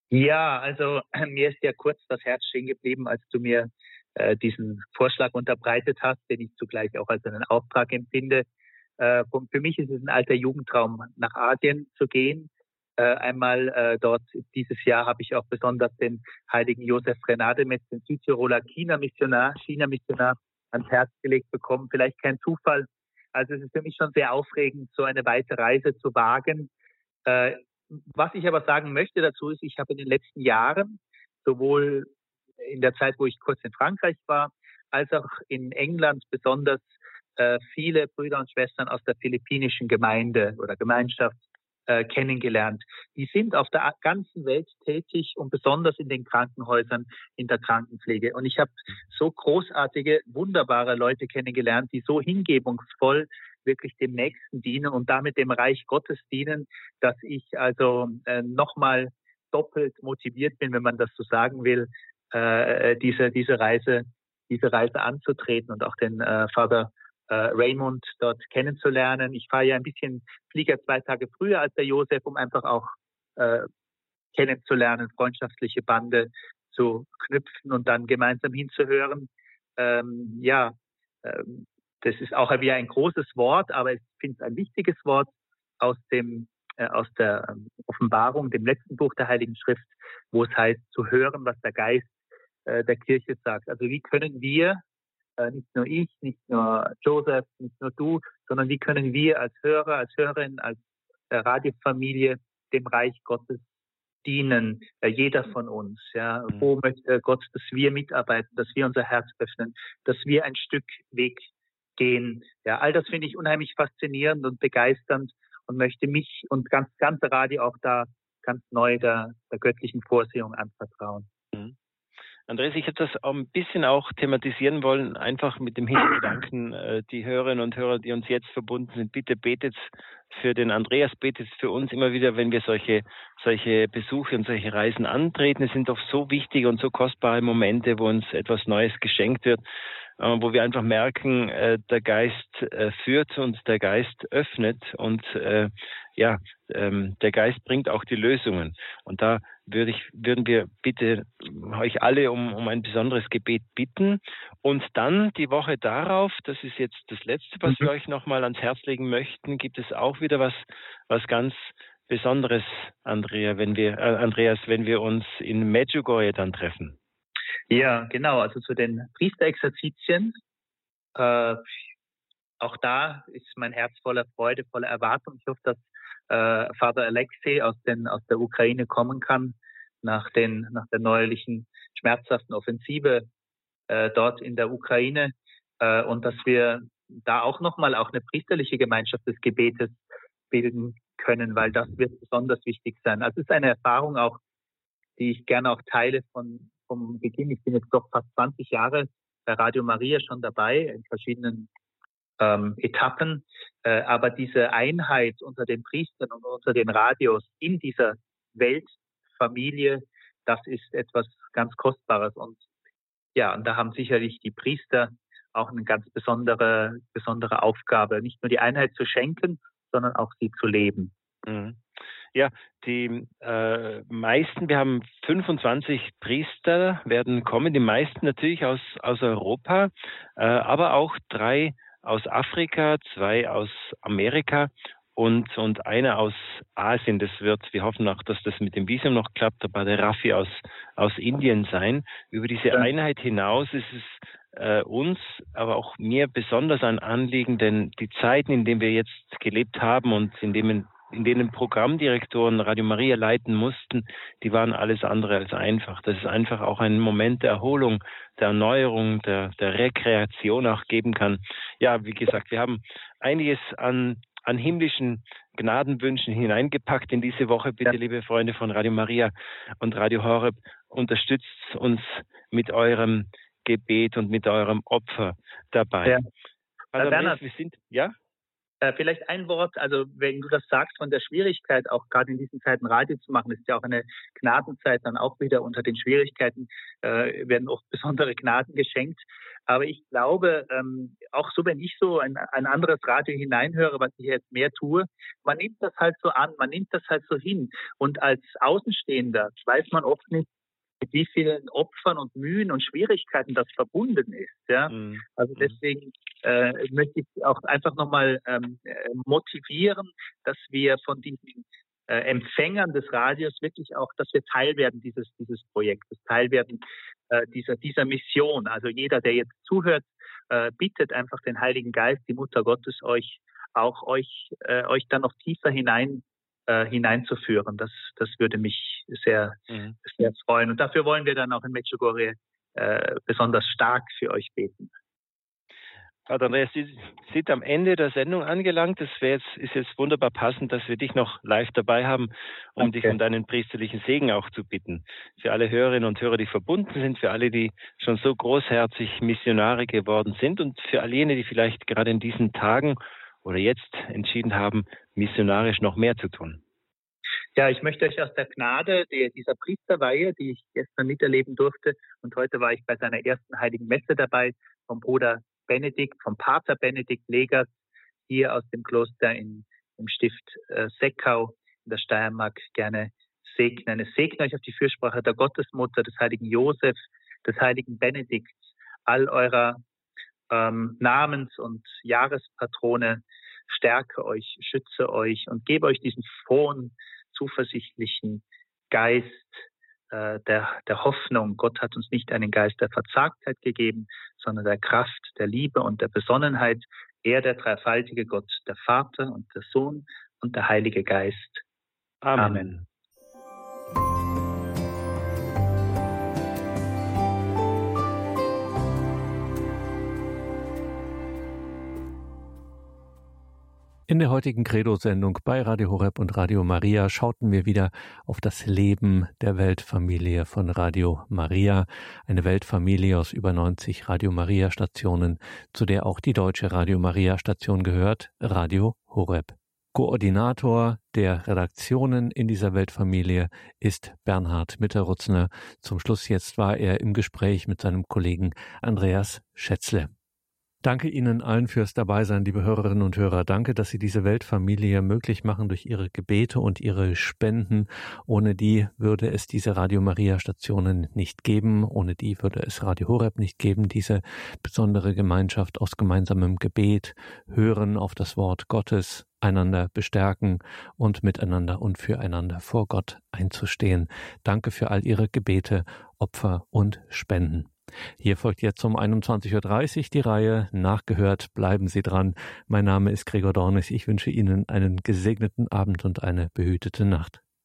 Ja, also mir ist ja kurz das Herz stehen geblieben, als du mir äh, diesen Vorschlag unterbreitet hast, den ich zugleich auch als einen Auftrag empfinde, äh, für mich ist es ein alter Jugendtraum, nach Asien zu gehen. Äh, einmal äh, dort dieses Jahr habe ich auch besonders den heiligen Josef Renademetz, den Südtiroler China-Missionar, China-Missionar ans Herz gelegt bekommen. Vielleicht kein Zufall. Also es ist für mich schon sehr aufregend, so eine weite Reise zu wagen. Äh, was ich aber sagen möchte dazu ist, ich habe in den letzten Jahren sowohl in der Zeit, wo ich kurz in Frankreich war, als auch in England besonders äh, viele Brüder und Schwestern aus der philippinischen Gemeinde oder Gemeinschaft äh, kennengelernt. Die sind auf der ganzen Welt tätig und besonders in den Krankenhäusern in der Krankenpflege. Und ich habe so großartige, wunderbare Leute kennengelernt, die so hingebungsvoll wirklich dem Nächsten dienen und damit dem Reich Gottes dienen, dass ich also äh, nochmal doppelt motiviert bin, wenn man das so sagen will, äh, diese, diese Reise, diese Reise anzutreten und auch den äh, Vater äh, Raymond dort kennenzulernen. Ich fahre ja ein bisschen Flieger zwei Tage früher als der Josef, um einfach auch äh, kennenzulernen, freundschaftliche Bande zu knüpfen und dann gemeinsam hinzuhören. Ähm, ja, ähm, das ist auch wieder ein großes Wort, aber ich finde es ein wichtiges Wort aus dem äh, aus der ähm, Offenbarung, dem letzten Buch der Heiligen Schrift, wo es heißt, zu hören, was der Geist äh, der Kirche sagt. Also wie können wir äh, nicht nur ich, nicht nur Joseph, nicht nur du, sondern wie können wir als Hörer, als Hörerin, als äh, Radiofamilie dem Reich Gottes dienen, äh, jeder von uns. Ja, mhm. wo möchte Gott, dass wir mitarbeiten, dass wir unser Herz öffnen, dass wir ein Stück Weg gehen. Ja, all das finde ich unheimlich faszinierend und begeisternd und möchte mich und ganz ganze Radio auch da ganz neu der, der göttlichen Vorsehung anvertrauen. Andreas, ich hätte das ein bisschen auch thematisieren wollen, einfach mit dem Hintergedanken, äh, die Hörerinnen und Hörer, die uns jetzt verbunden sind, bitte betet für den Andreas, betet für uns immer wieder, wenn wir solche, solche Besuche und solche Reisen antreten. Es sind doch so wichtige und so kostbare Momente, wo uns etwas Neues geschenkt wird, äh, wo wir einfach merken, äh, der Geist führt und der Geist öffnet und ja, ähm, der Geist bringt auch die Lösungen. Und da würde ich, würden wir bitte euch alle um, um ein besonderes Gebet bitten. Und dann die Woche darauf, das ist jetzt das Letzte, was mhm. wir euch nochmal ans Herz legen möchten, gibt es auch wieder was, was ganz Besonderes, Andrea, wenn wir, äh, Andreas, wenn wir uns in Medjugorje dann treffen. Ja, genau. Also zu den Priesterexerzitien. Äh, auch da ist mein Herz voller Freude, voller Erwartung. Ich hoffe, dass äh, Vater Alexei aus, den, aus der Ukraine kommen kann, nach, den, nach der neuerlichen schmerzhaften Offensive äh, dort in der Ukraine äh, und dass wir da auch nochmal auch eine priesterliche Gemeinschaft des Gebetes bilden können, weil das wird besonders wichtig sein. Also es ist eine Erfahrung auch, die ich gerne auch teile von, vom Beginn. Ich bin jetzt doch fast 20 Jahre bei Radio Maria schon dabei in verschiedenen ähm, Etappen. Äh, aber diese Einheit unter den Priestern und unter den Radios in dieser Weltfamilie, das ist etwas ganz Kostbares. Und ja, und da haben sicherlich die Priester auch eine ganz besondere, besondere Aufgabe, nicht nur die Einheit zu schenken, sondern auch sie zu leben. Mhm. Ja, die äh, meisten, wir haben 25 Priester, werden kommen, die meisten natürlich aus, aus Europa, äh, aber auch drei aus Afrika, zwei aus Amerika und, und einer aus Asien. Das wird, wir hoffen auch, dass das mit dem Visum noch klappt, aber der Raffi aus, aus Indien sein. Über diese Einheit hinaus ist es äh, uns, aber auch mir besonders ein Anliegen, denn die Zeiten, in denen wir jetzt gelebt haben und in denen in denen Programmdirektoren Radio Maria leiten mussten, die waren alles andere als einfach. Das ist einfach auch ein Moment der Erholung, der Erneuerung, der, der Rekreation auch geben kann. Ja, wie gesagt, wir haben einiges an, an himmlischen Gnadenwünschen hineingepackt in diese Woche. Bitte, ja. liebe Freunde von Radio Maria und Radio Horeb, unterstützt uns mit eurem Gebet und mit eurem Opfer dabei. Ja. Also, Bernhard, wir sind, ja? Äh, vielleicht ein Wort, also wenn du das sagst von der Schwierigkeit, auch gerade in diesen Zeiten Radio zu machen, ist ja auch eine Gnadenzeit dann auch wieder unter den Schwierigkeiten, äh, werden oft besondere Gnaden geschenkt. Aber ich glaube, ähm, auch so, wenn ich so ein, ein anderes Radio hineinhöre, was ich jetzt mehr tue, man nimmt das halt so an, man nimmt das halt so hin. Und als Außenstehender weiß man oft nicht, mit wie vielen Opfern und Mühen und Schwierigkeiten das verbunden ist. Ja? Mhm. Also mhm. deswegen äh, möchte ich auch einfach nochmal ähm, äh, motivieren, dass wir von diesen äh, Empfängern des Radios wirklich auch, dass wir Teil werden dieses, dieses Projektes, Teil werden äh, dieser, dieser Mission. Also jeder, der jetzt zuhört, äh, bittet einfach den Heiligen Geist, die Mutter Gottes, euch auch euch, äh, euch dann noch tiefer hinein äh, hineinzuführen. Das, das würde mich sehr, mhm. sehr freuen. Und dafür wollen wir dann auch in Medjugorje äh, besonders stark für euch beten. Pater Andreas, Sie sind am Ende der Sendung angelangt. Es jetzt, ist jetzt wunderbar passend, dass wir dich noch live dabei haben, um okay. dich um deinen priesterlichen Segen auch zu bitten. Für alle Hörerinnen und Hörer, die verbunden sind, für alle, die schon so großherzig Missionare geworden sind und für all jene, die vielleicht gerade in diesen Tagen oder jetzt entschieden haben, missionarisch noch mehr zu tun? Ja, ich möchte euch aus der Gnade dieser Priesterweihe, die ich gestern miterleben durfte, und heute war ich bei seiner ersten heiligen Messe dabei, vom Bruder Benedikt, vom Pater Benedikt Legers, hier aus dem Kloster in, im Stift äh, Seckau in der Steiermark gerne segnen. Es segne euch auf die Fürsprache der Gottesmutter, des heiligen Josef, des heiligen Benedikts, all eurer ähm, Namens- und Jahrespatrone, stärke euch, schütze euch und gebe euch diesen frohen, zuversichtlichen Geist äh, der, der Hoffnung. Gott hat uns nicht einen Geist der Verzagtheit gegeben, sondern der Kraft, der Liebe und der Besonnenheit. Er, der dreifaltige Gott, der Vater und der Sohn und der Heilige Geist. Amen. Amen. In der heutigen Credo-Sendung bei Radio Horeb und Radio Maria schauten wir wieder auf das Leben der Weltfamilie von Radio Maria, eine Weltfamilie aus über 90 Radio Maria Stationen, zu der auch die deutsche Radio Maria Station gehört, Radio Horeb. Koordinator der Redaktionen in dieser Weltfamilie ist Bernhard Mitterrutzner. Zum Schluss jetzt war er im Gespräch mit seinem Kollegen Andreas Schätzle. Danke Ihnen allen fürs Dabeisein, liebe Hörerinnen und Hörer. Danke, dass Sie diese Weltfamilie möglich machen durch Ihre Gebete und Ihre Spenden. Ohne die würde es diese Radio Maria Stationen nicht geben. Ohne die würde es Radio Horeb nicht geben. Diese besondere Gemeinschaft aus gemeinsamem Gebet, Hören auf das Wort Gottes, einander bestärken und miteinander und füreinander vor Gott einzustehen. Danke für all Ihre Gebete, Opfer und Spenden. Hier folgt jetzt um 21.30 Uhr die Reihe Nachgehört. Bleiben Sie dran. Mein Name ist Gregor Dornis. Ich wünsche Ihnen einen gesegneten Abend und eine behütete Nacht.